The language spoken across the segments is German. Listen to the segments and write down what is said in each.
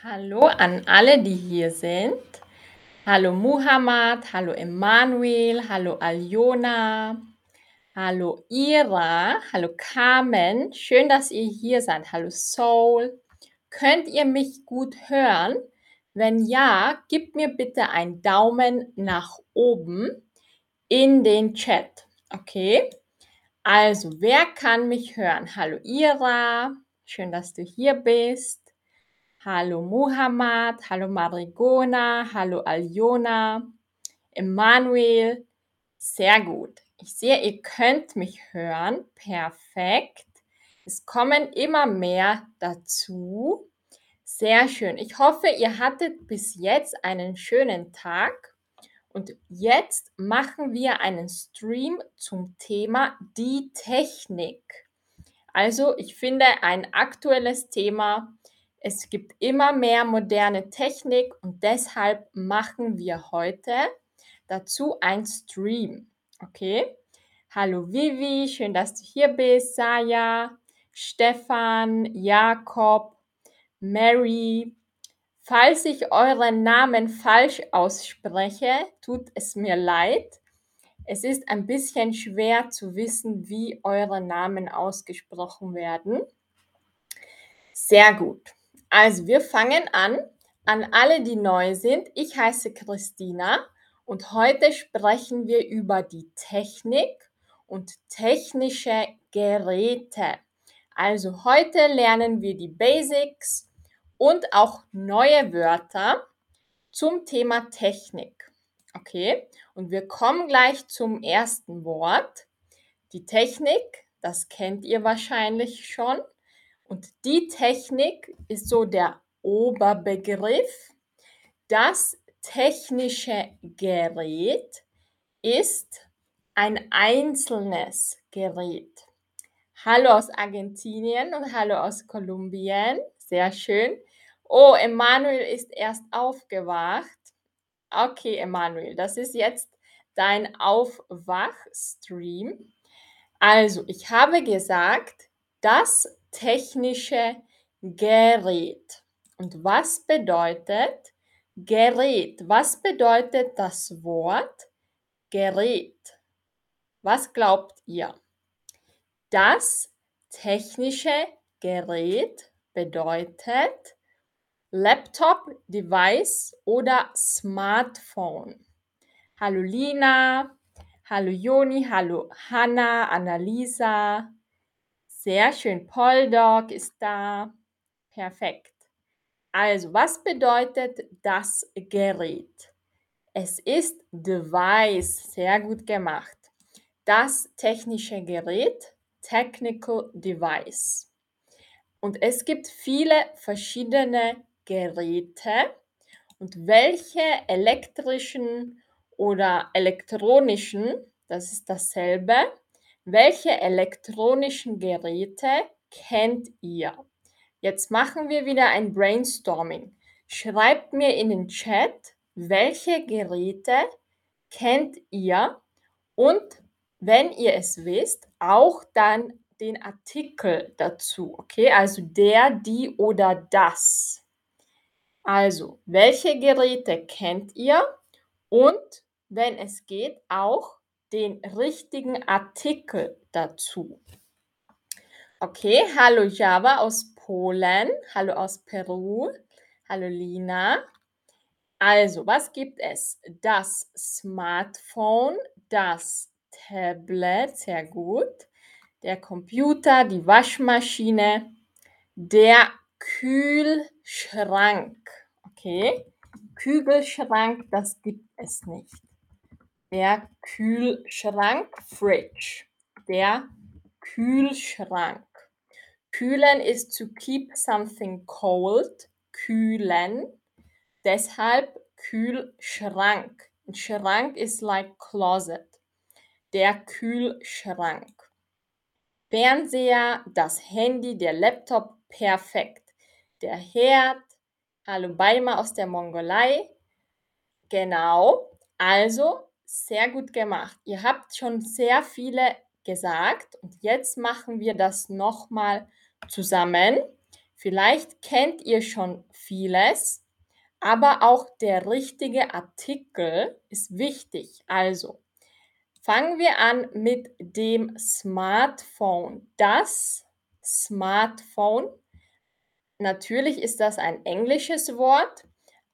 Hallo an alle, die hier sind. Hallo Muhammad, hallo Emanuel, hallo Aljona, hallo Ira, hallo Carmen. Schön, dass ihr hier seid. Hallo Soul. Könnt ihr mich gut hören? Wenn ja, gebt mir bitte einen Daumen nach oben in den Chat. Okay? Also, wer kann mich hören? Hallo Ira, schön, dass du hier bist. Hallo Muhammad, hallo Marigona, hallo Aljona, Emanuel. Sehr gut. Ich sehe, ihr könnt mich hören. Perfekt. Es kommen immer mehr dazu. Sehr schön. Ich hoffe, ihr hattet bis jetzt einen schönen Tag. Und jetzt machen wir einen Stream zum Thema die Technik. Also ich finde ein aktuelles Thema es gibt immer mehr moderne Technik und deshalb machen wir heute dazu ein Stream. Okay? Hallo Vivi, schön, dass du hier bist. Saja, Stefan, Jakob, Mary. Falls ich euren Namen falsch ausspreche, tut es mir leid. Es ist ein bisschen schwer zu wissen, wie eure Namen ausgesprochen werden. Sehr gut. Also wir fangen an. An alle, die neu sind, ich heiße Christina und heute sprechen wir über die Technik und technische Geräte. Also heute lernen wir die Basics und auch neue Wörter zum Thema Technik. Okay, und wir kommen gleich zum ersten Wort. Die Technik, das kennt ihr wahrscheinlich schon. Und die Technik ist so der Oberbegriff. Das technische Gerät ist ein einzelnes Gerät. Hallo aus Argentinien und hallo aus Kolumbien. Sehr schön. Oh, Emanuel ist erst aufgewacht. Okay, Emanuel, das ist jetzt dein Aufwachstream. Also, ich habe gesagt, das technische Gerät. Und was bedeutet Gerät? Was bedeutet das Wort Gerät? Was glaubt ihr? Das technische Gerät bedeutet Laptop, Device oder Smartphone. Hallo Lina, hallo Joni, hallo Hanna, Annalisa, sehr schön. Poldog ist da. Perfekt. Also, was bedeutet das Gerät? Es ist Device. Sehr gut gemacht. Das technische Gerät, Technical Device. Und es gibt viele verschiedene Geräte. Und welche elektrischen oder elektronischen, das ist dasselbe, welche elektronischen Geräte kennt ihr? Jetzt machen wir wieder ein Brainstorming. Schreibt mir in den Chat, welche Geräte kennt ihr und wenn ihr es wisst, auch dann den Artikel dazu. Okay, also der, die oder das. Also, welche Geräte kennt ihr und wenn es geht, auch den richtigen Artikel dazu. Okay, hallo Java aus Polen, hallo aus Peru, hallo Lina. Also, was gibt es? Das Smartphone, das Tablet, sehr gut, der Computer, die Waschmaschine, der Kühlschrank. Okay, Kügelschrank, das gibt es nicht der Kühlschrank, Fridge, der Kühlschrank. Kühlen ist to keep something cold, kühlen. Deshalb Kühlschrank. Ein Schrank ist like closet. Der Kühlschrank. Fernseher, das Handy, der Laptop, perfekt. Der Herd, hallo Beima aus der Mongolei. Genau. Also sehr gut gemacht. Ihr habt schon sehr viele gesagt und jetzt machen wir das nochmal zusammen. Vielleicht kennt ihr schon vieles, aber auch der richtige Artikel ist wichtig. Also, fangen wir an mit dem Smartphone. Das Smartphone. Natürlich ist das ein englisches Wort,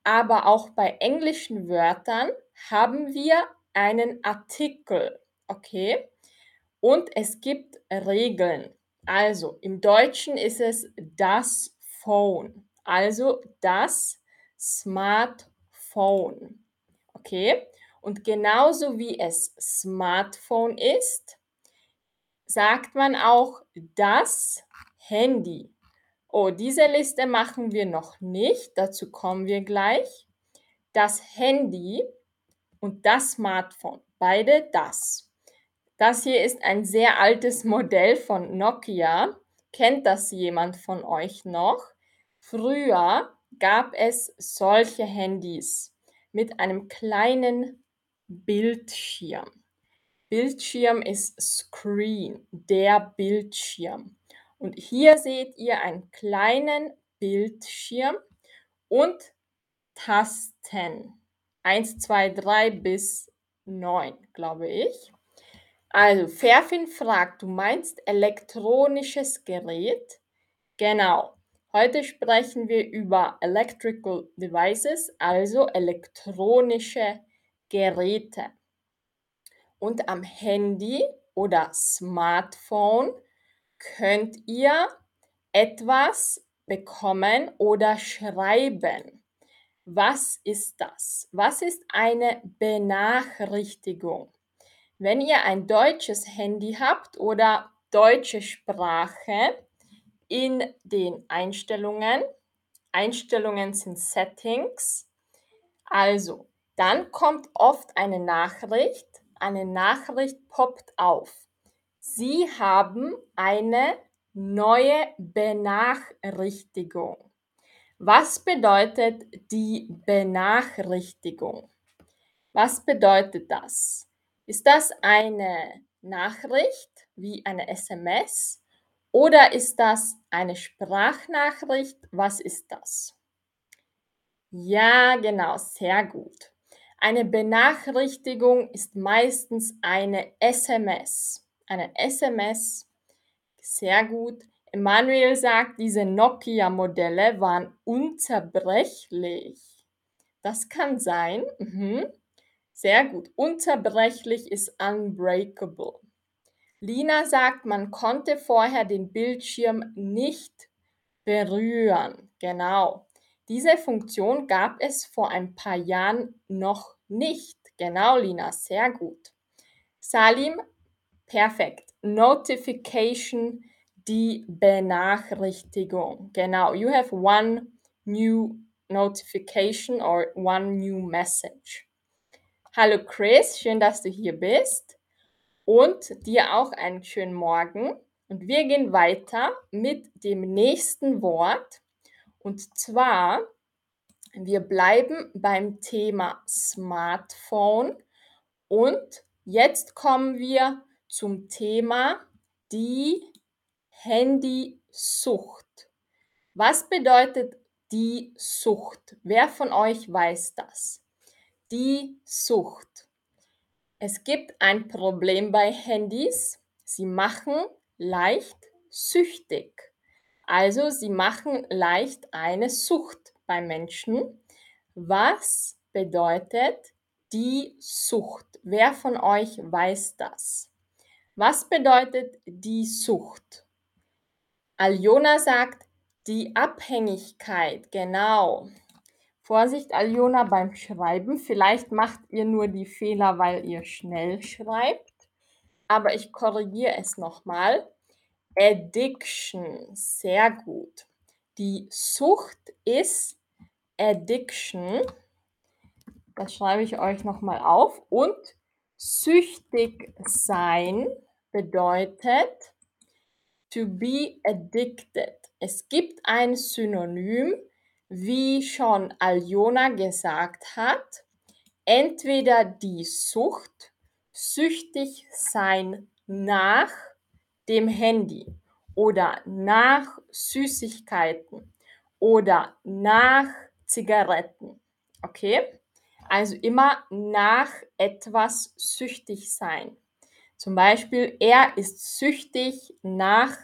aber auch bei englischen Wörtern haben wir einen Artikel, okay? Und es gibt Regeln. Also im Deutschen ist es das Phone, also das Smartphone, okay? Und genauso wie es Smartphone ist, sagt man auch das Handy. Oh, diese Liste machen wir noch nicht, dazu kommen wir gleich. Das Handy und das Smartphone, beide das. Das hier ist ein sehr altes Modell von Nokia. Kennt das jemand von euch noch? Früher gab es solche Handys mit einem kleinen Bildschirm. Bildschirm ist Screen, der Bildschirm. Und hier seht ihr einen kleinen Bildschirm und Tasten. 1, 2, 3 bis 9, glaube ich. Also, Ferfin fragt, du meinst elektronisches Gerät? Genau. Heute sprechen wir über Electrical Devices, also elektronische Geräte. Und am Handy oder Smartphone könnt ihr etwas bekommen oder schreiben. Was ist das? Was ist eine Benachrichtigung? Wenn ihr ein deutsches Handy habt oder deutsche Sprache in den Einstellungen, Einstellungen sind Settings, also dann kommt oft eine Nachricht, eine Nachricht poppt auf. Sie haben eine neue Benachrichtigung. Was bedeutet die Benachrichtigung? Was bedeutet das? Ist das eine Nachricht wie eine SMS oder ist das eine Sprachnachricht? Was ist das? Ja, genau, sehr gut. Eine Benachrichtigung ist meistens eine SMS. Eine SMS, sehr gut. Emanuel sagt, diese Nokia-Modelle waren unzerbrechlich. Das kann sein. Mhm. Sehr gut. Unzerbrechlich ist unbreakable. Lina sagt, man konnte vorher den Bildschirm nicht berühren. Genau. Diese Funktion gab es vor ein paar Jahren noch nicht. Genau, Lina, sehr gut. Salim, perfekt. Notification, die Benachrichtigung. Genau, you have one new notification or one new message. Hallo Chris, schön, dass du hier bist und dir auch einen schönen Morgen. Und wir gehen weiter mit dem nächsten Wort. Und zwar, wir bleiben beim Thema Smartphone und jetzt kommen wir zum Thema die Handysucht. Was bedeutet die Sucht? Wer von euch weiß das? Die Sucht. Es gibt ein Problem bei Handys. Sie machen leicht süchtig. Also sie machen leicht eine Sucht bei Menschen. Was bedeutet die Sucht? Wer von euch weiß das? Was bedeutet die Sucht? Aljona sagt die Abhängigkeit, genau. Vorsicht, Aljona, beim Schreiben. Vielleicht macht ihr nur die Fehler, weil ihr schnell schreibt. Aber ich korrigiere es nochmal. Addiction, sehr gut. Die Sucht ist Addiction. Das schreibe ich euch nochmal auf. Und süchtig sein bedeutet to be addicted. Es gibt ein Synonym wie schon Aljona gesagt hat, entweder die Sucht, süchtig sein nach dem Handy oder nach Süßigkeiten oder nach Zigaretten. Okay? Also immer nach etwas süchtig sein. Zum Beispiel, er ist süchtig nach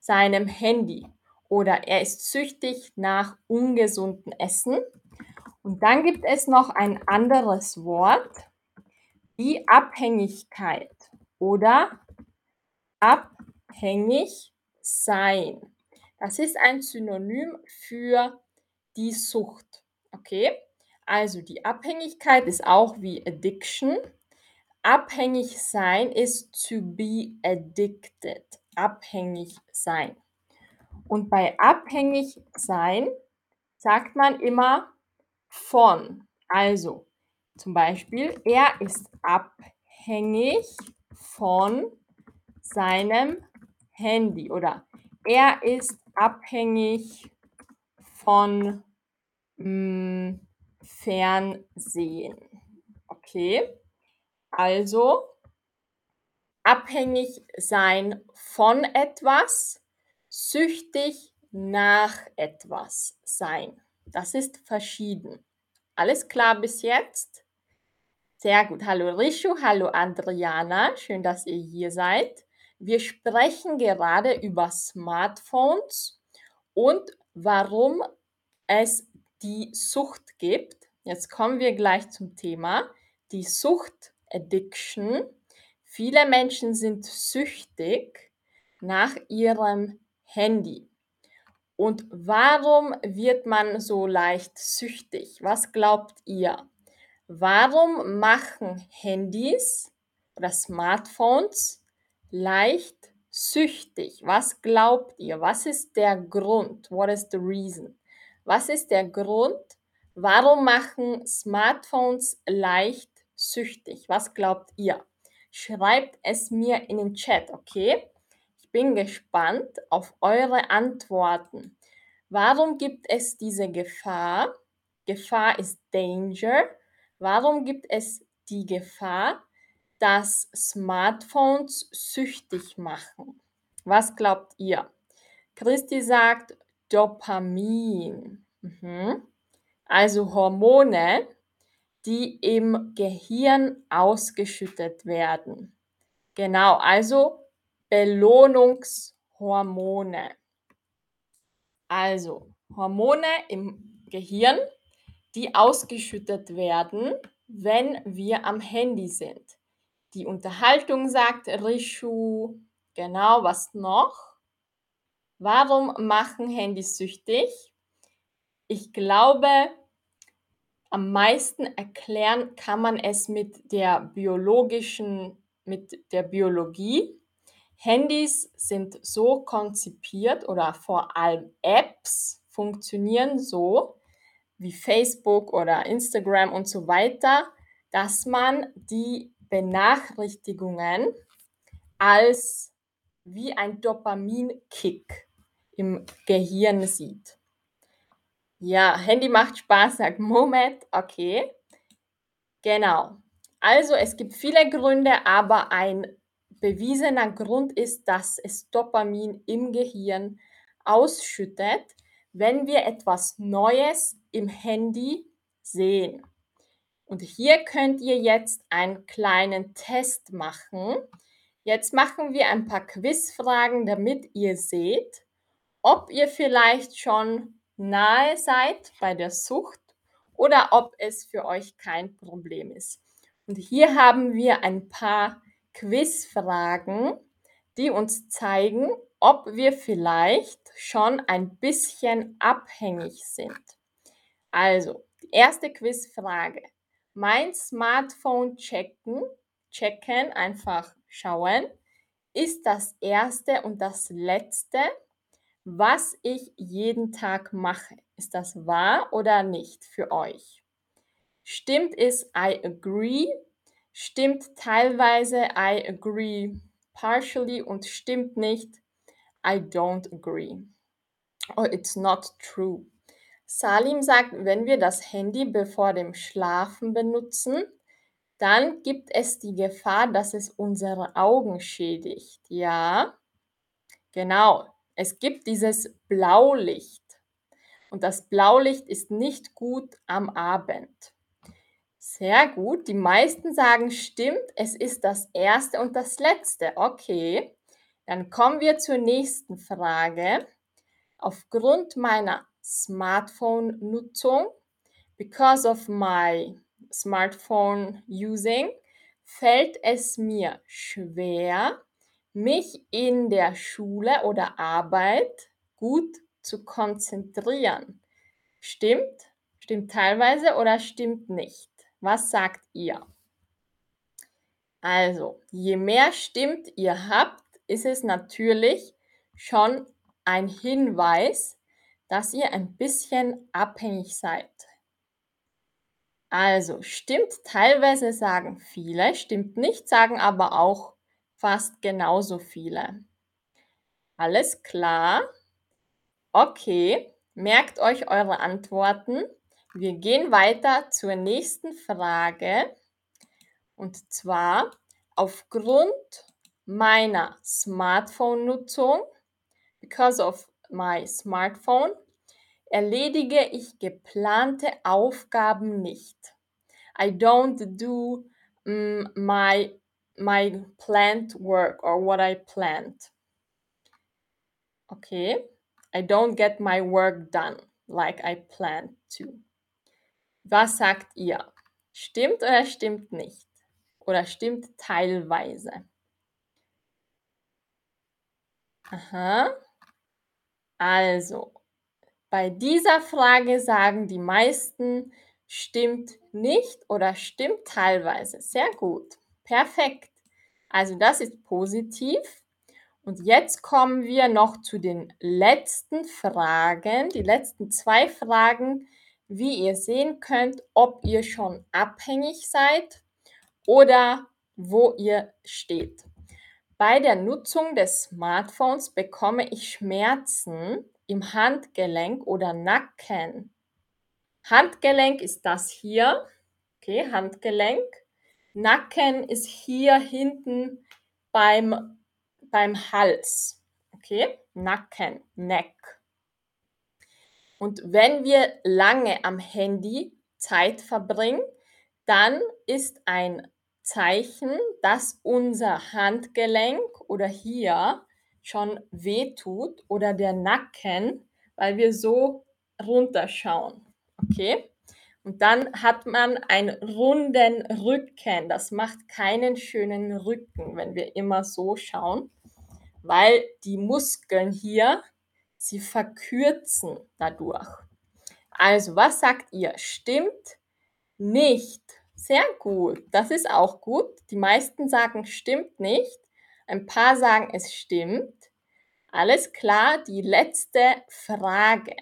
seinem Handy oder er ist süchtig nach ungesundem Essen. Und dann gibt es noch ein anderes Wort, die Abhängigkeit oder abhängig sein. Das ist ein Synonym für die Sucht. Okay? Also die Abhängigkeit ist auch wie Addiction. Abhängig sein ist to be addicted. Abhängig sein. Und bei abhängig sein sagt man immer von. Also zum Beispiel, er ist abhängig von seinem Handy oder er ist abhängig von mh, hm, Fernsehen. Okay, also abhängig sein von etwas, süchtig nach etwas sein. Das ist verschieden. Alles klar bis jetzt? Sehr gut. Hallo Rishu, hallo Adriana. Schön, dass ihr hier seid. Wir sprechen gerade über Smartphones und warum es die Sucht gibt. Jetzt kommen wir gleich zum Thema. Die Sucht, Addiction. Viele Menschen sind süchtig nach ihrem Handy. Und warum wird man so leicht süchtig? Was glaubt ihr? Warum machen Handys oder Smartphones leicht süchtig? Was glaubt ihr? Was ist der Grund? What is the reason? Was ist der Grund? Warum machen Smartphones leicht süchtig? Was glaubt ihr? Schreibt es mir in den Chat, okay? Ich bin gespannt auf eure Antworten. Warum gibt es diese Gefahr? Gefahr ist Danger. Warum gibt es die Gefahr, dass Smartphones süchtig machen? Was glaubt ihr? Christi sagt Dopamin. Mhm. Also Hormone, die im Gehirn ausgeschüttet werden. Genau, also Belohnungshormone. Also Hormone im Gehirn, die ausgeschüttet werden, wenn wir am Handy sind. Die Unterhaltung sagt Rishu, genau, was noch? Warum machen Handys süchtig? Ich glaube, am meisten erklären kann man es mit der biologischen, mit der Biologie. Handys sind so konzipiert oder vor allem Apps funktionieren so wie Facebook oder Instagram und so weiter, dass man die Benachrichtigungen als wie ein Dopaminkick im Gehirn sieht. Ja, Handy macht Spaß, sagt Moment. Okay. Genau. Also es gibt viele Gründe, aber ein bewiesener Grund ist, dass es Dopamin im Gehirn ausschüttet, wenn wir etwas Neues im Handy sehen. Und hier könnt ihr jetzt einen kleinen Test machen. Jetzt machen wir ein paar Quizfragen, damit ihr seht, ob ihr vielleicht schon nahe seid bei der Sucht oder ob es für euch kein Problem ist. Und hier haben wir ein paar Quizfragen, die uns zeigen, ob wir vielleicht schon ein bisschen abhängig sind. Also, die erste Quizfrage. Mein Smartphone checken, checken, einfach schauen, ist das erste und das letzte was ich jeden Tag mache. Ist das wahr oder nicht für euch? Stimmt es I agree? Stimmt teilweise I agree partially und stimmt nicht I don't agree. Or oh, it's not true. Salim sagt, wenn wir das Handy bevor dem Schlafen benutzen, dann gibt es die Gefahr, dass es unsere Augen schädigt. Ja, Genau, es gibt dieses Blaulicht und das Blaulicht ist nicht gut am Abend. Sehr gut, die meisten sagen stimmt, es ist das erste und das letzte. Okay, dann kommen wir zur nächsten Frage. Aufgrund meiner Smartphone-Nutzung, because of my smartphone using, fällt es mir schwer, mich in der Schule oder Arbeit gut zu konzentrieren. Stimmt? Stimmt teilweise oder stimmt nicht? Was sagt ihr? Also, je mehr stimmt ihr habt, ist es natürlich schon ein Hinweis, dass ihr ein bisschen abhängig seid. Also, stimmt teilweise sagen viele, stimmt nicht sagen aber auch fast genauso viele. Alles klar? Okay, merkt euch eure Antworten. Wir gehen weiter zur nächsten Frage. Und zwar, aufgrund meiner Smartphone-Nutzung, because of my smartphone, erledige ich geplante Aufgaben nicht. I don't do mm, my, my planned work or what I planned. Okay, I don't get my work done like I planned to. Was sagt ihr? Stimmt oder stimmt nicht? Oder stimmt teilweise? Aha. Also, bei dieser Frage sagen die meisten, stimmt nicht oder stimmt teilweise. Sehr gut. Perfekt. Also das ist positiv. Und jetzt kommen wir noch zu den letzten Fragen. Die letzten zwei Fragen, wie ihr sehen könnt, ob ihr schon abhängig seid oder wo ihr steht. Bei der Nutzung des Smartphones bekomme ich Schmerzen im Handgelenk oder Nacken. Handgelenk ist das hier. Okay, Handgelenk. Nacken ist hier hinten beim, beim Hals. Okay, Nacken, Neck. Und wenn wir lange am Handy Zeit verbringen, dann ist ein Zeichen, dass unser Handgelenk oder hier schon wehtut oder der Nacken, weil wir so runterschauen. Okay? Und dann hat man einen runden Rücken. Das macht keinen schönen Rücken, wenn wir immer so schauen, weil die Muskeln hier, sie verkürzen dadurch. Also, was sagt ihr? Stimmt nicht. Sehr gut. Das ist auch gut. Die meisten sagen, stimmt nicht. Ein paar sagen, es stimmt. Alles klar. Die letzte Frage.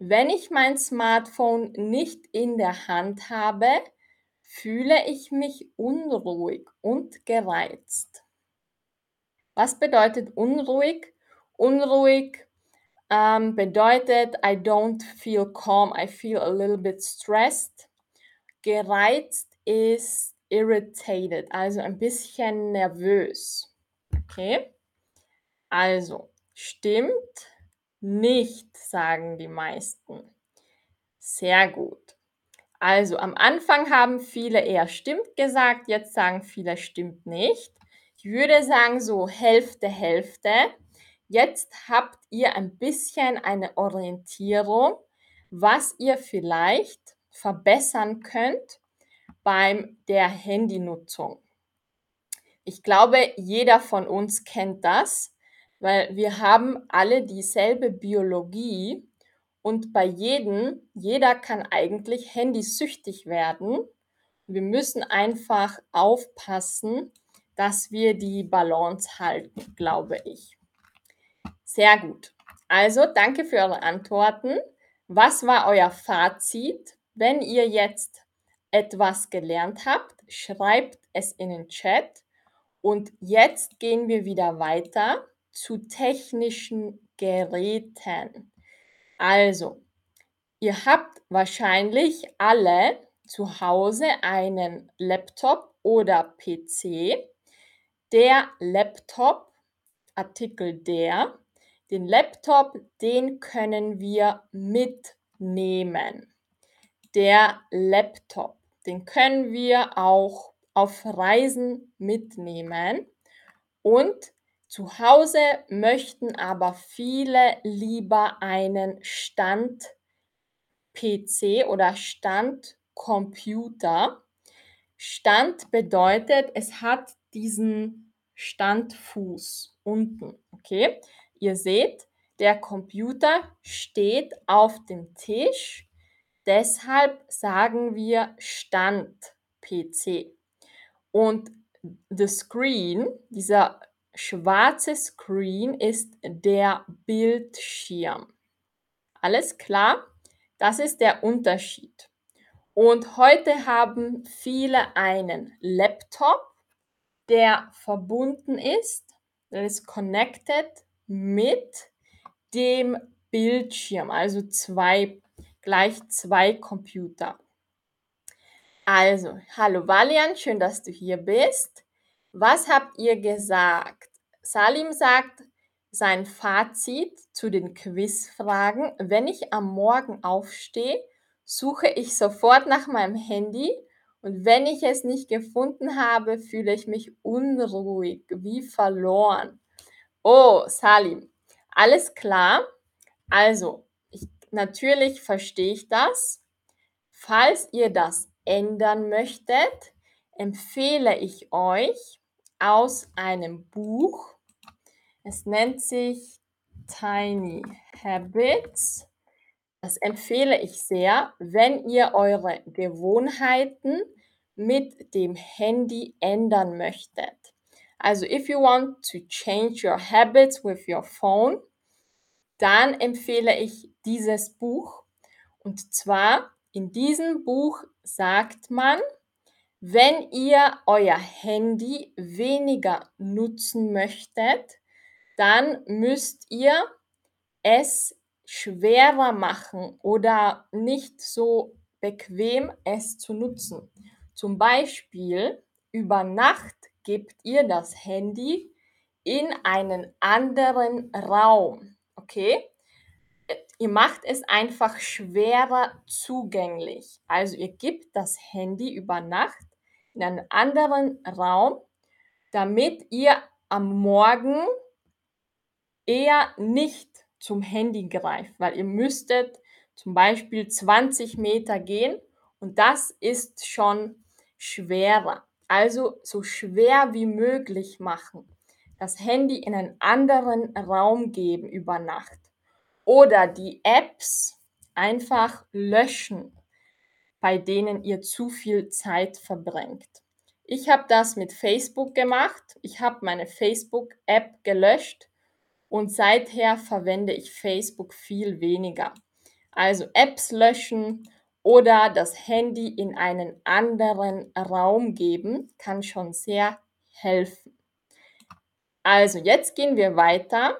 Wenn ich mein Smartphone nicht in der Hand habe, fühle ich mich unruhig und gereizt. Was bedeutet unruhig? Unruhig ähm, bedeutet, I don't feel calm, I feel a little bit stressed. Gereizt ist irritated, also ein bisschen nervös. Okay? Also, stimmt nicht, sagen die meisten. Sehr gut. Also am Anfang haben viele eher stimmt gesagt, jetzt sagen viele stimmt nicht. Ich würde sagen so Hälfte, Hälfte. Jetzt habt ihr ein bisschen eine Orientierung, was ihr vielleicht verbessern könnt beim der Handynutzung. Ich glaube, jeder von uns kennt das weil wir haben alle dieselbe Biologie und bei jedem, jeder kann eigentlich handysüchtig werden. Wir müssen einfach aufpassen, dass wir die Balance halten, glaube ich. Sehr gut. Also danke für eure Antworten. Was war euer Fazit? Wenn ihr jetzt etwas gelernt habt, schreibt es in den Chat. Und jetzt gehen wir wieder weiter zu technischen Geräten. Also, ihr habt wahrscheinlich alle zu Hause einen Laptop oder PC. Der Laptop Artikel der. Den Laptop, den können wir mitnehmen. Der Laptop, den können wir auch auf Reisen mitnehmen. Und zu Hause möchten aber viele lieber einen Stand-PC oder Standcomputer. Stand bedeutet, es hat diesen Standfuß unten. Okay, ihr seht, der Computer steht auf dem Tisch. Deshalb sagen wir Stand-PC. Und the screen, dieser schwarze Screen ist der Bildschirm. Alles klar? Das ist der Unterschied. Und heute haben viele einen Laptop, der verbunden ist, der ist connected mit dem Bildschirm, also zwei, gleich zwei Computer. Also, hallo Valian, schön, dass du hier bist. Was habt ihr gesagt? Salim sagt sein Fazit zu den Quizfragen. Wenn ich am Morgen aufstehe, suche ich sofort nach meinem Handy und wenn ich es nicht gefunden habe, fühle ich mich unruhig, wie verloren. Oh, Salim, alles klar. Also, ich, natürlich verstehe ich das. Falls ihr das ändern möchtet, empfehle ich euch aus einem Buch. Es nennt sich Tiny Habits. Das empfehle ich sehr, wenn ihr eure Gewohnheiten mit dem Handy ändern möchtet. Also if you want to change your habits with your phone, dann empfehle ich dieses Buch. Und zwar in diesem Buch sagt man, wenn ihr euer Handy weniger nutzen möchtet, dann müsst ihr es schwerer machen oder nicht so bequem es zu nutzen. Zum Beispiel über Nacht gebt ihr das Handy in einen anderen Raum. Okay? Ihr macht es einfach schwerer zugänglich. Also ihr gebt das Handy über Nacht in einen anderen Raum, damit ihr am Morgen eher nicht zum Handy greift, weil ihr müsstet zum Beispiel 20 Meter gehen und das ist schon schwerer. Also so schwer wie möglich machen. Das Handy in einen anderen Raum geben über Nacht. Oder die Apps einfach löschen bei denen ihr zu viel Zeit verbringt. Ich habe das mit Facebook gemacht. Ich habe meine Facebook-App gelöscht und seither verwende ich Facebook viel weniger. Also Apps löschen oder das Handy in einen anderen Raum geben kann schon sehr helfen. Also jetzt gehen wir weiter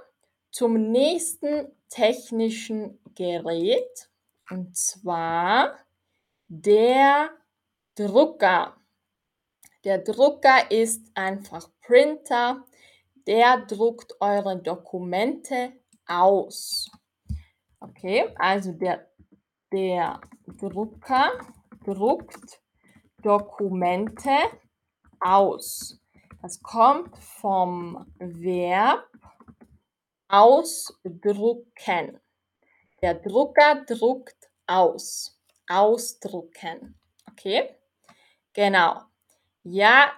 zum nächsten technischen Gerät und zwar der Drucker. Der Drucker ist einfach Printer. Der druckt eure Dokumente aus. Okay, also der, der Drucker druckt Dokumente aus. Das kommt vom Verb ausdrucken. Der Drucker druckt aus ausdrucken. Okay? Genau. Ja,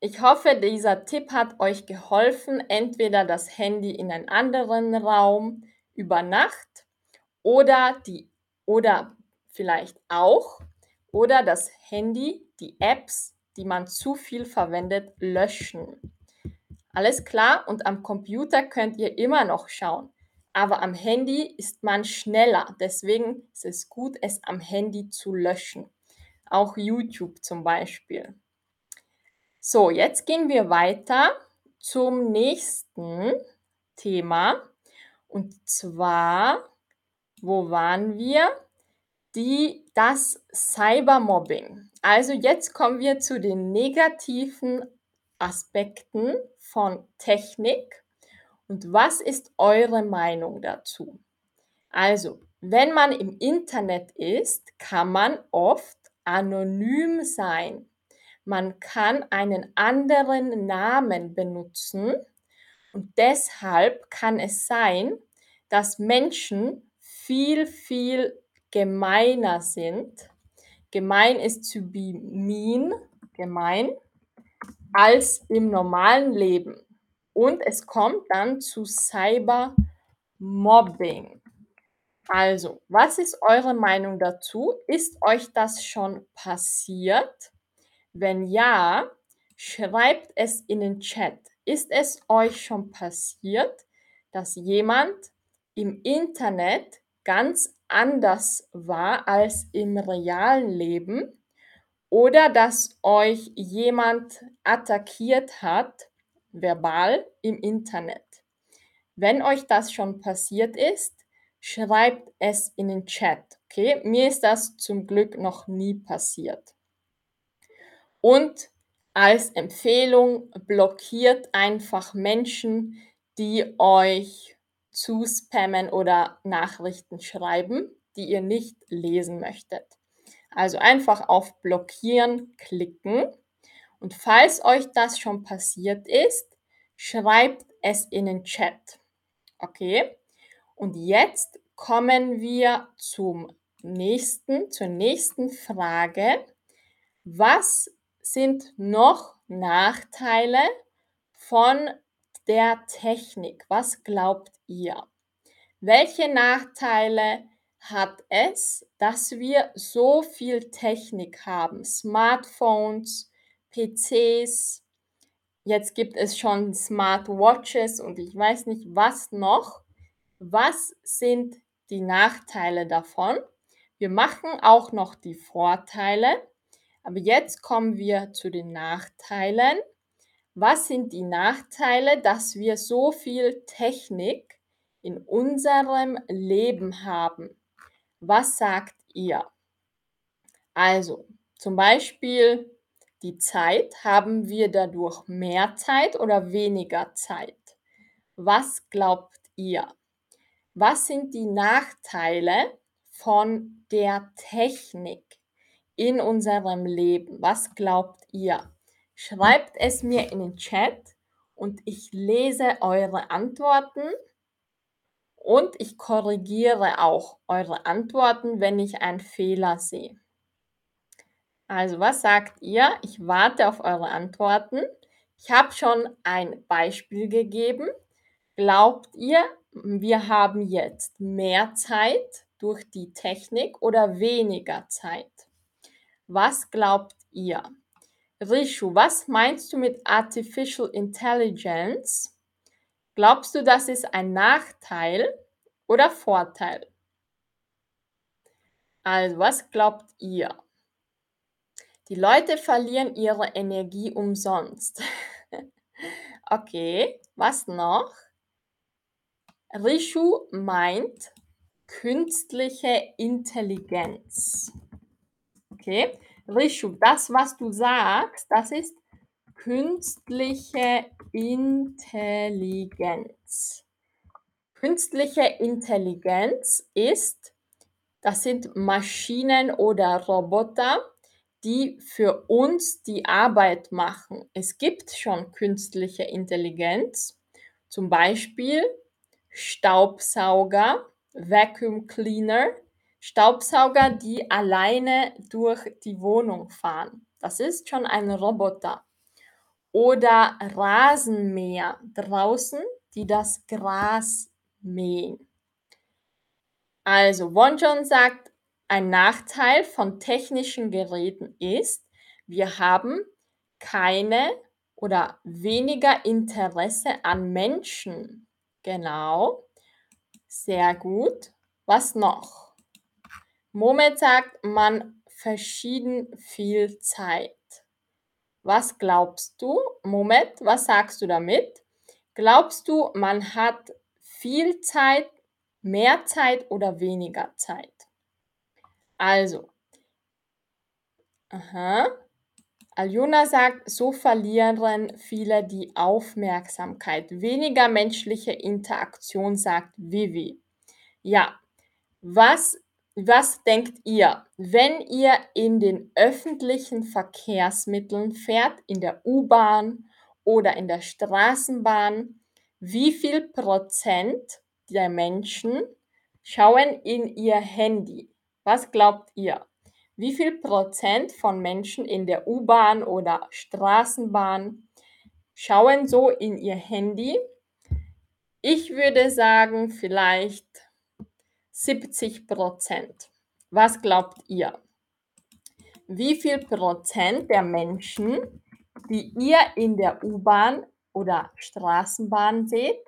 ich hoffe, dieser Tipp hat euch geholfen, entweder das Handy in einen anderen Raum über Nacht oder die oder vielleicht auch oder das Handy, die Apps, die man zu viel verwendet, löschen. Alles klar und am Computer könnt ihr immer noch schauen. Aber am Handy ist man schneller. Deswegen ist es gut, es am Handy zu löschen. Auch YouTube zum Beispiel. So, jetzt gehen wir weiter zum nächsten Thema. Und zwar, wo waren wir? Die, das Cybermobbing. Also jetzt kommen wir zu den negativen Aspekten von Technik Und was ist eure Meinung dazu? Also, wenn man im Internet ist, kann man oft anonym sein. Man kann einen anderen Namen benutzen und deshalb kann es sein, dass Menschen viel, viel gemeiner sind. Gemein ist to be mean, gemein, als im normalen Leben. Und es kommt dann zu Cybermobbing. Also, was ist eure Meinung dazu? Ist euch das schon passiert? Wenn ja, schreibt es in den Chat. Ist es euch schon passiert, dass jemand im Internet ganz anders war als im realen Leben oder dass euch jemand attackiert hat, verbal im Internet? Wenn euch das schon passiert ist, schreibt es in den Chat. Okay, mir ist das zum Glück noch nie passiert. Und als Empfehlung blockiert einfach Menschen, die euch zuspammen oder Nachrichten schreiben, die ihr nicht lesen möchtet. Also einfach auf Blockieren klicken. Und falls euch das schon passiert ist, schreibt es in den Chat. Okay? Und jetzt kommen wir zum nächsten, zur nächsten Frage. Was sind noch Nachteile von der Technik? Was glaubt ihr? Welche Nachteile hat es, dass wir so viel Technik haben? Smartphones, PCs, jetzt gibt es schon Smartwatches und ich weiß nicht was noch. Was sind die Nachteile davon? Wir machen auch noch die Vorteile. Aber jetzt kommen wir zu den Nachteilen. Was sind die Nachteile, dass wir so viel Technik in unserem Leben haben? Was sagt ihr? Also, zum Beispiel die Zeit. Haben wir dadurch mehr Zeit oder weniger Zeit? Was glaubt ihr? Was sind die Nachteile von der Technik? In unserem Leben? Was glaubt ihr? Schreibt es mir in den Chat und ich lese eure Antworten und ich korrigiere auch eure Antworten, wenn ich einen Fehler sehe. Also, was sagt ihr? Ich warte auf eure Antworten. Ich habe schon ein Beispiel gegeben. Glaubt ihr, wir haben jetzt mehr Zeit durch die Technik oder weniger Zeit? Was glaubt ihr? Rishu, was meinst du mit Artificial Intelligence? Glaubst du, das ist ein Nachteil oder Vorteil? Also, was glaubt ihr? Die Leute verlieren ihre Energie umsonst. okay, was noch? Rishu meint künstliche Intelligenz. Okay, Rishu, das, was du sagst, das ist künstliche Intelligenz. Künstliche Intelligenz ist, das sind Maschinen oder Roboter, die für uns die Arbeit machen. Es gibt schon künstliche Intelligenz, zum Beispiel Staubsauger, Vacuum Cleaner, Staubsauger, die alleine durch die Wohnung fahren. Das ist schon ein Roboter. Oder Rasenmäher draußen, die das Gras mähen. Also, Wonjon sagt, ein Nachteil von technischen Geräten ist, wir haben keine oder weniger Interesse an Menschen. Genau. Sehr gut. Was noch? Moment sagt man verschieden viel Zeit. Was glaubst du? Moment, was sagst du damit? Glaubst du, man hat viel Zeit, mehr Zeit oder weniger Zeit? Also, aha. Aljona sagt, so verlieren viele die Aufmerksamkeit. Weniger menschliche Interaktion, sagt Vivi. Ja, was, was denkt ihr, wenn ihr in den öffentlichen Verkehrsmitteln fährt, in der U-Bahn oder in der Straßenbahn, wie viel Prozent der Menschen schauen in ihr Handy? Was glaubt ihr? Wie viel Prozent von Menschen in der U-Bahn oder Straßenbahn schauen so in ihr Handy? Ich würde sagen, vielleicht 70 Prozent. Was glaubt ihr? Wie viel Prozent der Menschen, die ihr in der U-Bahn oder Straßenbahn seht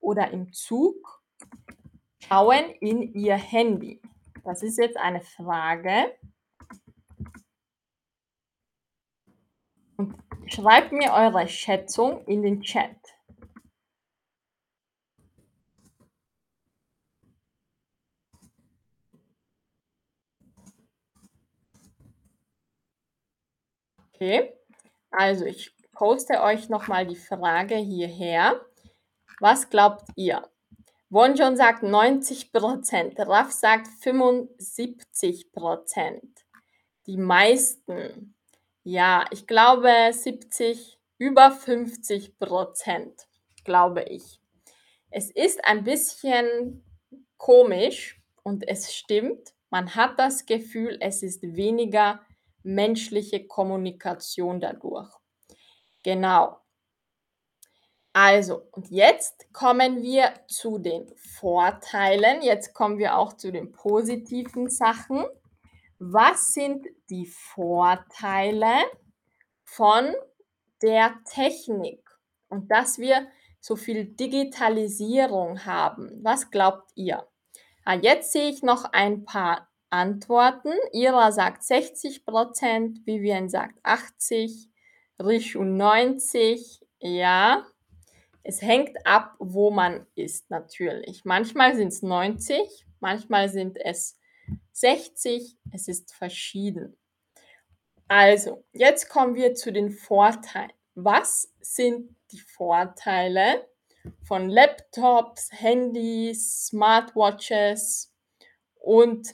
oder im Zug, schauen in ihr Handy? Das ist jetzt eine Frage. Und schreibt mir eure Schätzung in den Chat. Okay, also ich poste euch nochmal die Frage hierher. Was glaubt ihr? Wonjon sagt 90 Prozent, Raf sagt 75 Prozent. Die meisten, ja, ich glaube 70, über 50 Prozent, glaube ich. Es ist ein bisschen komisch und es stimmt. Man hat das Gefühl, es ist weniger menschliche Kommunikation dadurch. Genau. Also, und jetzt kommen wir zu den Vorteilen. Jetzt kommen wir auch zu den positiven Sachen. Was sind die Vorteile von der Technik und dass wir so viel Digitalisierung haben? Was glaubt ihr? Ah, jetzt sehe ich noch ein paar Antworten. Ira sagt 60 Prozent, Vivian sagt 80%, Rishu 90. Ja, es hängt ab, wo man ist natürlich. Manchmal sind es 90, manchmal sind es 60. Es ist verschieden. Also, jetzt kommen wir zu den Vorteilen. Was sind die Vorteile von Laptops, Handys, Smartwatches und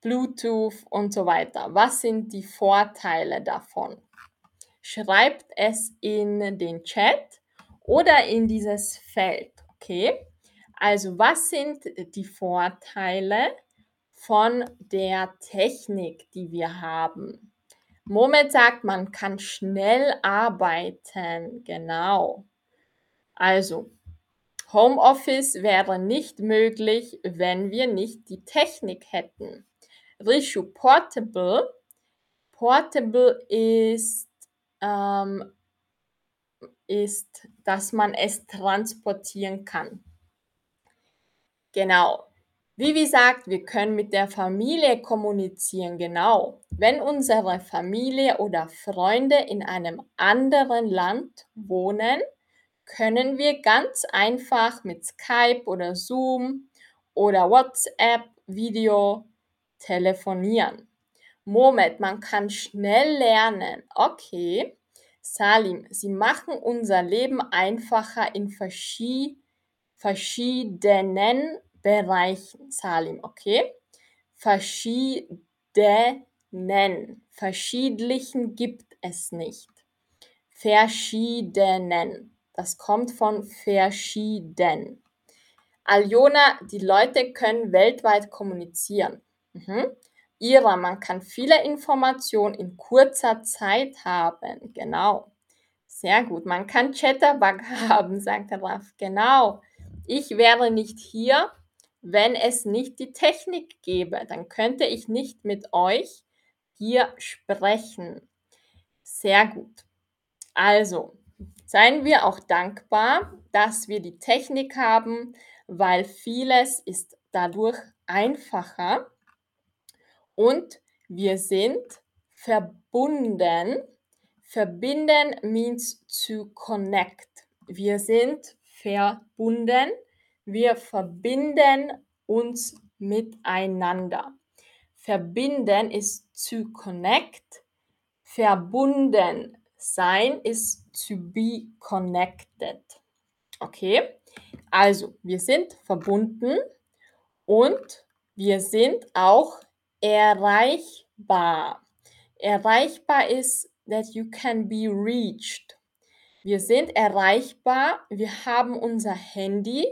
Bluetooth und so weiter. Was sind die Vorteile davon? Schreibt es in den Chat oder in dieses Feld, okay? Also, was sind die Vorteile von der Technik, die wir haben? Moment sagt, man kann schnell arbeiten, genau. Also, Homeoffice wäre nicht möglich, wenn wir nicht die Technik hätten. Rishu Portable. Portable ist, ähm, ist, dass man es transportieren kann. Genau. Wie gesagt, wir können mit der Familie kommunizieren, genau. Wenn unsere Familie oder Freunde in einem anderen Land wohnen, können wir ganz einfach mit Skype oder Zoom oder WhatsApp Video telefonieren. Moment, man kann schnell lernen. Okay. Salim, Sie machen unser Leben einfacher in verschi verschiedenen Bereichen. Salim, okay? Verschiedenen. Verschiedlichen gibt es nicht. Verschiedenen. Das kommt von verschieden. Aljona, die Leute können weltweit kommunizieren. Mhm. Ira, man kann viele Informationen in kurzer Zeit haben. Genau. Sehr gut. Man kann Chatterbug haben, sagt Raf. Genau. Ich wäre nicht hier, wenn es nicht die Technik gäbe. Dann könnte ich nicht mit euch hier sprechen. Sehr gut. Also, seien wir auch dankbar, dass wir die Technik haben, weil vieles ist dadurch einfacher und wir sind verbunden. Verbinden means to connect. Wir sind verbunden. Wir verbinden uns miteinander. Verbinden ist to connect. Verbunden sein ist to be connected. Okay, also wir sind verbunden und wir sind auch erreichbar. Erreichbar ist that you can be reached. Wir sind erreichbar, wir haben unser Handy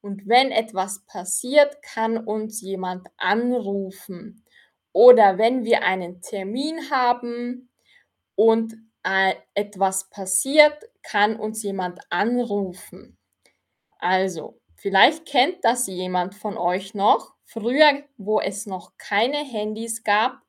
und wenn etwas passiert, kann uns jemand anrufen. Oder wenn wir einen Termin haben und äh, etwas passiert, kann uns jemand anrufen. Also, vielleicht kennt das jemand von euch noch. Früher, wo es noch keine Handys gab,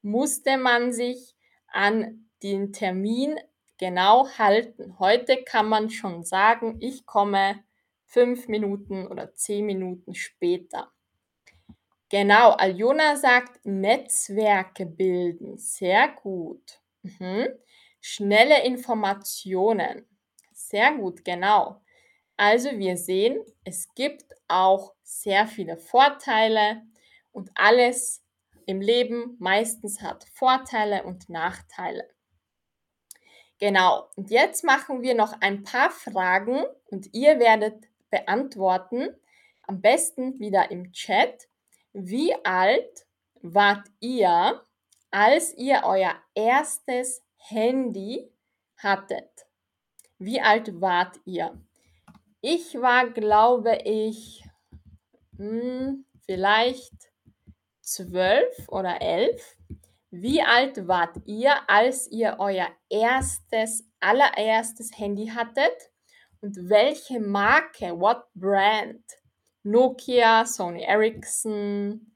musste man sich an den Termin genau halten. Heute kann man schon sagen, ich komme fünf Minuten oder zehn Minuten später. Genau, Aljona sagt Netzwerke bilden. Sehr gut. Mhm. Schnelle Informationen. Sehr gut, genau. Also wir sehen, es gibt auch sehr viele Vorteile und alles im Leben meistens hat Vorteile und Nachteile. Genau, und jetzt machen wir noch ein paar Fragen und ihr werdet beantworten, am besten wieder im Chat. Wie alt wart ihr, als ihr euer erstes Handy hattet? Wie alt wart ihr? Ich war, glaube ich, hm, vielleicht zwölf oder elf. Wie alt wart ihr, als ihr euer erstes, allererstes Handy hattet? Und welche Marke, what brand? Nokia, Sony Ericsson,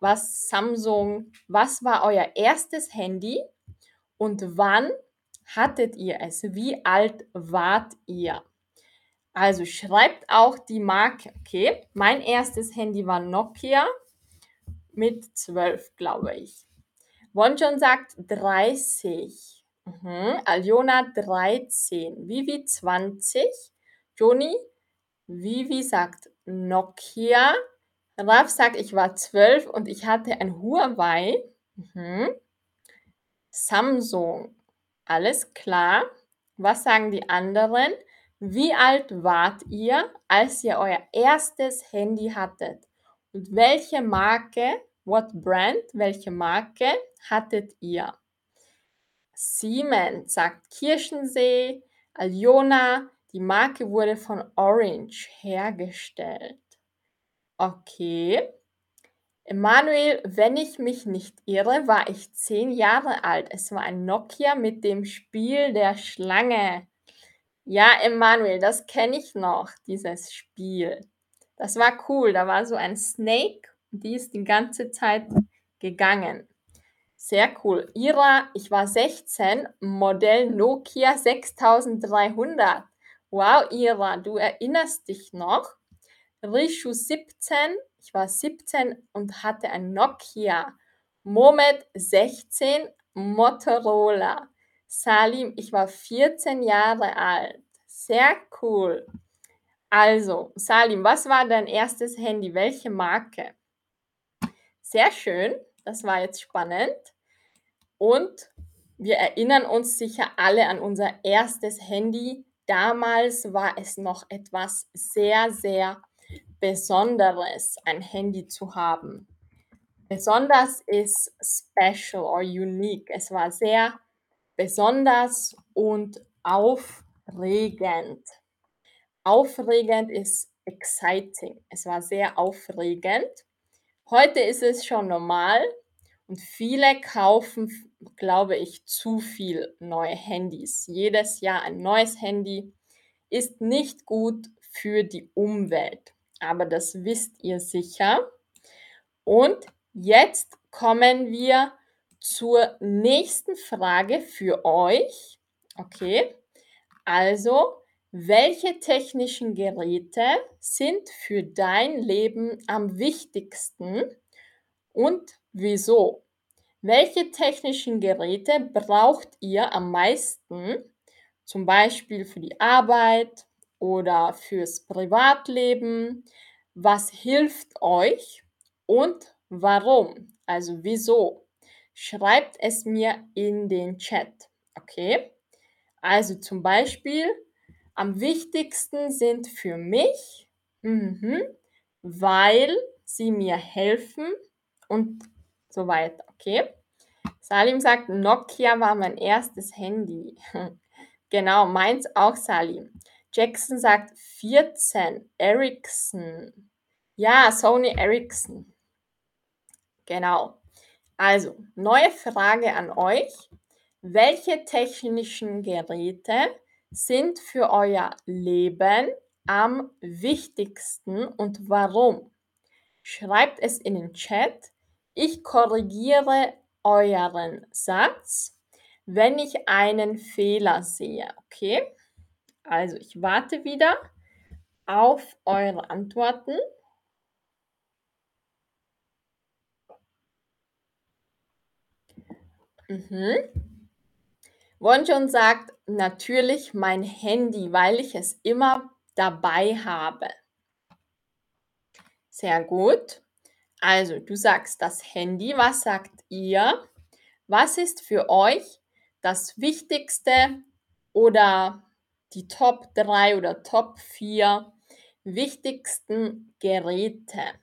was Samsung, was war euer erstes Handy und wann hattet ihr es? Wie alt wart ihr? Also schreibt auch die Marke, okay? Mein erstes Handy war Nokia mit 12, glaube ich. Wonjon sagt 30. Mhm. Aljona 13. Vivi 20. Joni, Vivi sagt Nokia. Raf sagt, ich war 12 und ich hatte ein Huawei. Mhm. Samsung. Alles klar. Was sagen die anderen? Wie alt wart ihr, als ihr euer erstes Handy hattet? Und welche Marke, what brand, welche Marke hattet ihr? Siemens sagt Kirchensee, Aljona, die Marke wurde von Orange hergestellt. Okay. Emanuel, wenn ich mich nicht irre, war ich zehn Jahre alt. Es war ein Nokia mit dem Spiel der Schlange. Ja, Emanuel, das kenne ich noch, dieses Spiel. Das war cool. Da war so ein Snake die ist die ganze Zeit gegangen. Sehr cool. Ira, ich war 16, Modell Nokia 6300. Wow, Ira, du erinnerst dich noch? Rishu 17, ich war 17 und hatte ein Nokia. Momet 16, Motorola. Salim, ich war 14 Jahre alt. Sehr cool. Also, Salim, was war dein erstes Handy? Welche Marke? Sehr schön. Das war jetzt spannend. Und wir erinnern uns sicher alle an unser erstes Handy. Damals war es noch etwas sehr, sehr Besonderes, ein Handy zu haben. Besonders ist special or unique. Es war sehr besonders und aufregend. Aufregend ist exciting. Es war sehr aufregend. Heute ist es schon normal und viele kaufen, glaube ich, zu viel neue Handys. Jedes Jahr ein neues Handy ist nicht gut für die Umwelt. Aber das wisst ihr sicher. Und jetzt kommen wir zur nächsten Frage für euch. Okay, also, welche technischen Geräte sind für dein Leben am wichtigsten und wieso? Welche technischen Geräte braucht ihr am meisten, zum Beispiel für die Arbeit oder fürs Privatleben? Was hilft euch und warum? Also wieso? Schreibt es mir in den Chat. Okay? Also zum Beispiel, am wichtigsten sind für mich, mhm, weil sie mir helfen und so weiter. Okay? Salim sagt, Nokia war mein erstes Handy. genau, meins auch, Salim. Jackson sagt 14. Ericsson. Ja, Sony Ericsson. Genau. Also, neue Frage an euch. Welche technischen Geräte sind für euer Leben am wichtigsten und warum? Schreibt es in den Chat. Ich korrigiere euren Satz, wenn ich einen Fehler sehe. Okay? Also, ich warte wieder auf eure Antworten. Mhm. Wonjon sagt, natürlich mein Handy, weil ich es immer dabei habe. Sehr gut. Also, du sagst das Handy. Was sagt ihr? Was ist für euch das Wichtigste oder die Top 3 oder Top 4 wichtigsten Geräte?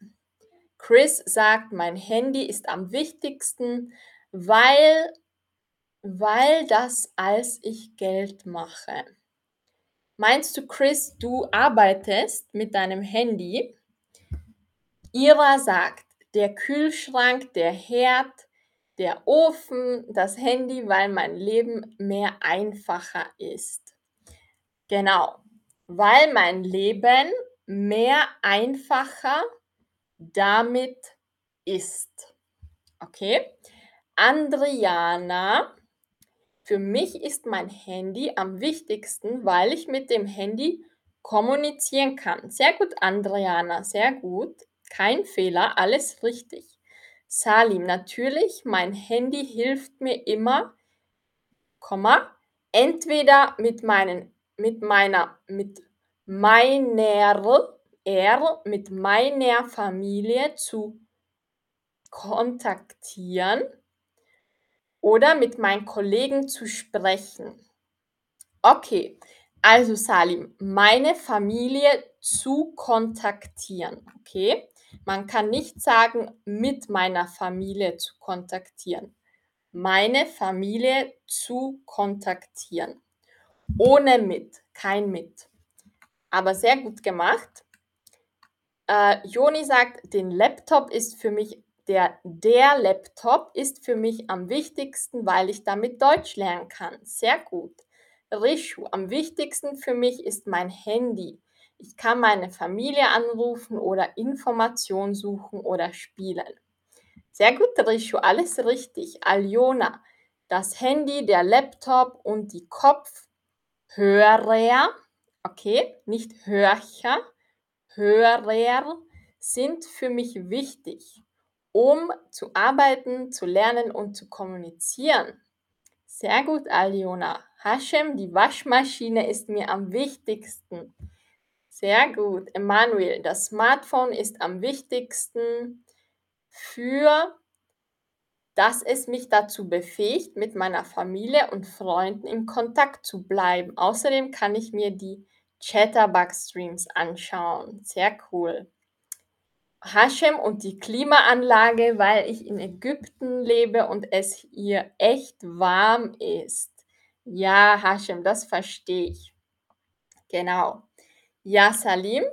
Chris sagt, mein Handy ist am wichtigsten, weil, weil das als ich Geld mache. Meinst du, Chris, du arbeitest mit deinem Handy? Ira sagt, der Kühlschrank, der Herd, der Ofen, das Handy, weil mein Leben mehr einfacher ist. Genau, weil mein Leben mehr einfacher damit ist. Okay? Andriana, für mich ist mein Handy am wichtigsten, weil ich mit dem Handy kommunizieren kann. Sehr gut, Andriana, sehr gut. Kein Fehler, alles richtig. Salim, natürlich, mein Handy hilft mir immer, Komma, entweder mit meinen, mit meiner, mit meiner, er, mit meiner Familie zu kontaktieren oder mit meinen Kollegen zu sprechen. Okay, also Salim, meine Familie zu kontaktieren. Okay, man kann nicht sagen, mit meiner Familie zu kontaktieren. Meine Familie zu kontaktieren. Ohne mit, kein mit. Aber sehr gut gemacht. Äh, Joni sagt, den Laptop ist für mich, der, der Laptop ist für mich am wichtigsten, weil ich damit Deutsch lernen kann. Sehr gut. Rishu, am wichtigsten für mich ist mein Handy. Ich kann meine Familie anrufen oder Informationen suchen oder spielen. Sehr gut, Rishu, alles richtig. Aljona, das Handy, der Laptop und die Kopfhörer, okay, nicht Hörcher, Hörer sind für mich wichtig, um zu arbeiten, zu lernen und zu kommunizieren. Sehr gut, Aljona. Hashem, die Waschmaschine ist mir am wichtigsten. Sehr gut. Emanuel, das Smartphone ist am wichtigsten für, dass es mich dazu befähigt, mit meiner Familie und Freunden in Kontakt zu bleiben. Außerdem kann ich mir die Chatterbug-Streams anschauen. Sehr cool. Hashem und die Klimaanlage, weil ich in Ägypten lebe und es hier echt warm ist. Ja, Hashem, das verstehe ich. Genau. Ja, Salim,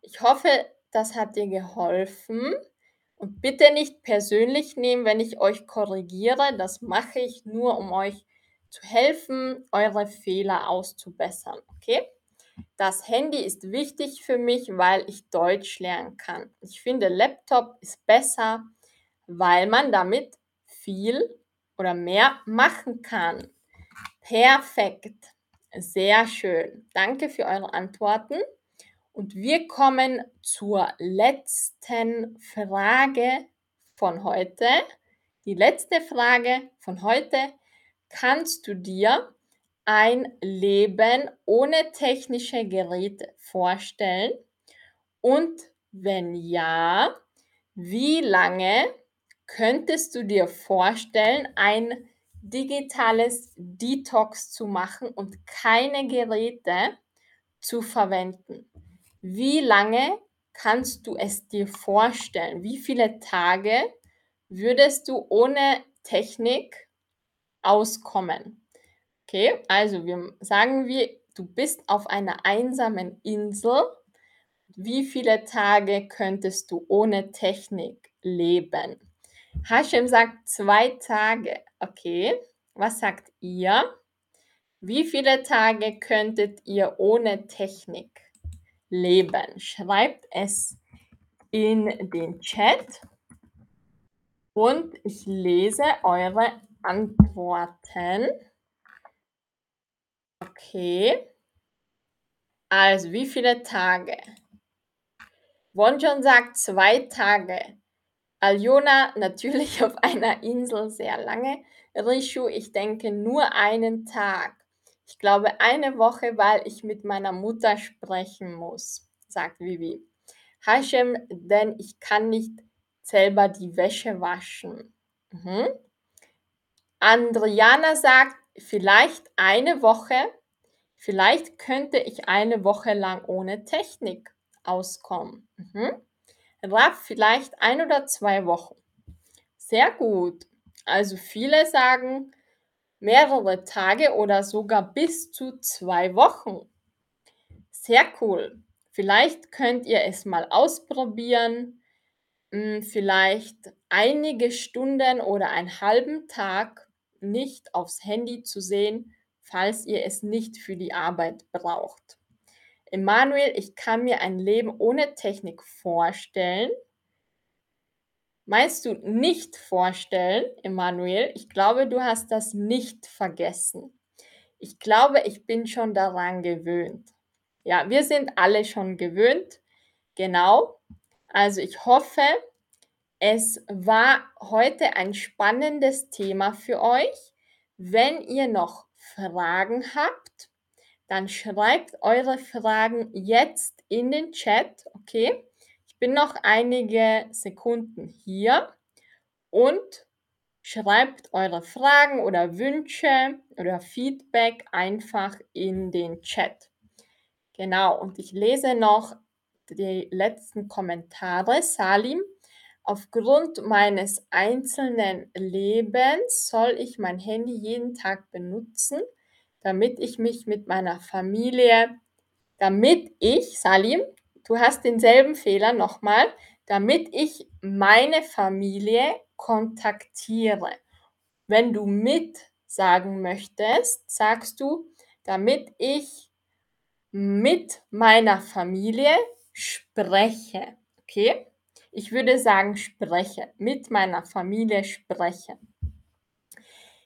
ich hoffe, das hat dir geholfen. Und bitte nicht persönlich nehmen, wenn ich euch korrigiere. Das mache ich nur, um euch zu helfen, eure Fehler auszubessern. Okay? Das Handy ist wichtig für mich, weil ich Deutsch lernen kann. Ich finde, Laptop ist besser, weil man damit viel oder mehr machen kann. Perfekt. Sehr schön. Danke für eure Antworten. Und wir kommen zur letzten Frage von heute. Die letzte Frage von heute. Kannst du dir ein Leben ohne technische Geräte vorstellen? Und wenn ja, wie lange Könntest du dir vorstellen, ein digitales Detox zu machen und keine Geräte zu verwenden? Wie lange kannst du es dir vorstellen? Wie viele Tage würdest du ohne Technik auskommen? Okay, also wir sagen wir, du bist auf einer einsamen Insel. Wie viele Tage könntest du ohne Technik leben? Hashem sagt zwei Tage. Okay, was sagt ihr? Wie viele Tage könntet ihr ohne Technik leben? Schreibt es in den Chat und ich lese eure Antworten. Okay. Also, wie viele Tage? Wonjon sagt zwei Tage. Aljona natürlich auf einer Insel sehr lange. Rishu, ich denke nur einen Tag. Ich glaube eine Woche, weil ich mit meiner Mutter sprechen muss, sagt Vivi. Hashem, denn ich kann nicht selber die Wäsche waschen. Mhm. Andriana sagt, vielleicht eine Woche, vielleicht könnte ich eine Woche lang ohne Technik auskommen. Mhm. Raf, vielleicht ein oder zwei Wochen. Sehr gut. Also viele sagen mehrere Tage oder sogar bis zu zwei Wochen. Sehr cool. Vielleicht könnt ihr es mal ausprobieren. Hm, vielleicht einige Stunden oder einen halben Tag nicht aufs Handy zu sehen, falls ihr es nicht für die Arbeit braucht. Emanuel, ich kann mir ein Leben ohne Technik vorstellen. Meinst du nicht vorstellen, Emanuel? Ich glaube, du hast das nicht vergessen. Ich glaube, ich bin schon daran gewöhnt. Ja, wir sind alle schon gewöhnt. Genau. Also ich hoffe, es war heute ein spannendes Thema für euch. Wenn ihr noch Fragen habt, dann schreibt eure Fragen jetzt in den Chat, okay? Ich bin noch einige Sekunden hier und schreibt eure Fragen oder Wünsche oder Feedback einfach in den Chat. Genau, und ich lese noch die letzten Kommentare. Salim, aufgrund meines einzelnen Lebens soll ich mein Handy jeden Tag benutzen damit ich mich mit meiner Familie, damit ich, Salim, du hast denselben Fehler nochmal, damit ich meine Familie kontaktiere. Wenn du mit sagen möchtest, sagst du, damit ich mit meiner Familie spreche. Okay? Ich würde sagen, spreche. Mit meiner Familie spreche.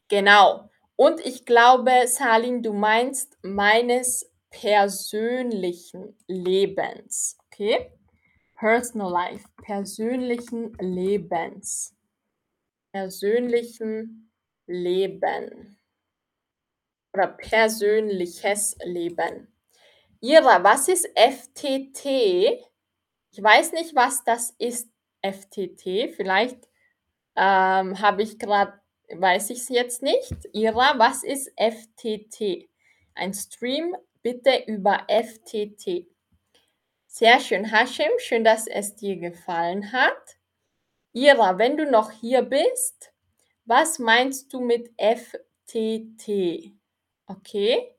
Genau. Und ich glaube, Salim, du meinst meines persönlichen Lebens. Okay? Personal Life, persönlichen Lebens. Persönlichen Leben. Oder persönliches Leben. Ira, was ist FTT? Ich weiß nicht, was das ist, FTT. Vielleicht ähm, habe ich gerade weiß ich es jetzt nicht. Ira, was ist FTT? Ein Stream bitte über FTT. Sehr schön, Hashem. Schön, dass es dir gefallen hat. Ira, wenn du noch hier bist, was meinst du mit FTT? Okay.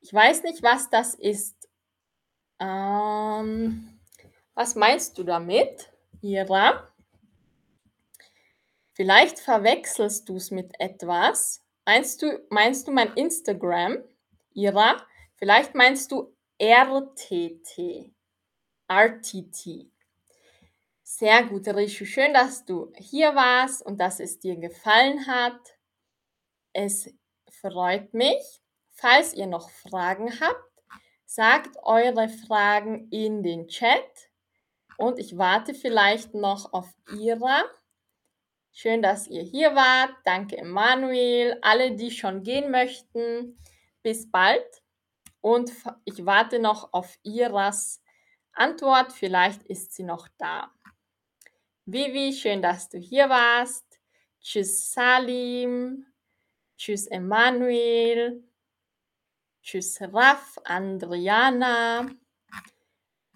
Ich weiß nicht, was das ist. Ähm, was meinst du damit, Ira? Vielleicht verwechselst du es mit etwas. Meinst du, meinst du mein Instagram, Ira? Vielleicht meinst du RTT. RTT. Sehr gut, Rishu. Schön, dass du hier warst und dass es dir gefallen hat. Es freut mich. Falls ihr noch Fragen habt, sagt eure Fragen in den Chat und ich warte vielleicht noch auf Ira. Schön, dass ihr hier wart. Danke, Emanuel. Alle, die schon gehen möchten, bis bald. Und ich warte noch auf Iras Antwort. Vielleicht ist sie noch da. Vivi, schön, dass du hier warst. Tschüss, Salim. Tschüss, Emanuel. Tschüss, Raff, Adriana.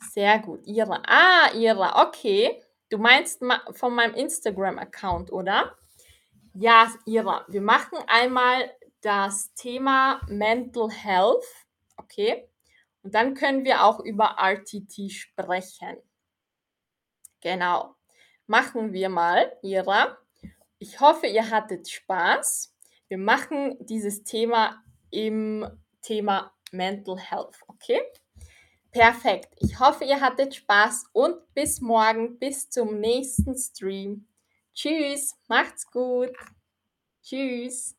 Sehr gut. Ira. Ah, Ira, okay. Du meinst von meinem Instagram-Account, oder? Ja, Ira, wir machen einmal das Thema Mental Health, okay? Und dann können wir auch über RTT sprechen. Genau. Machen wir mal, Ira. Ich hoffe, ihr hattet Spaß. Wir machen dieses Thema im Thema Mental Health, okay? Perfekt. Ich hoffe, ihr hattet Spaß und bis morgen, bis zum nächsten Stream. Tschüss, macht's gut. Tschüss.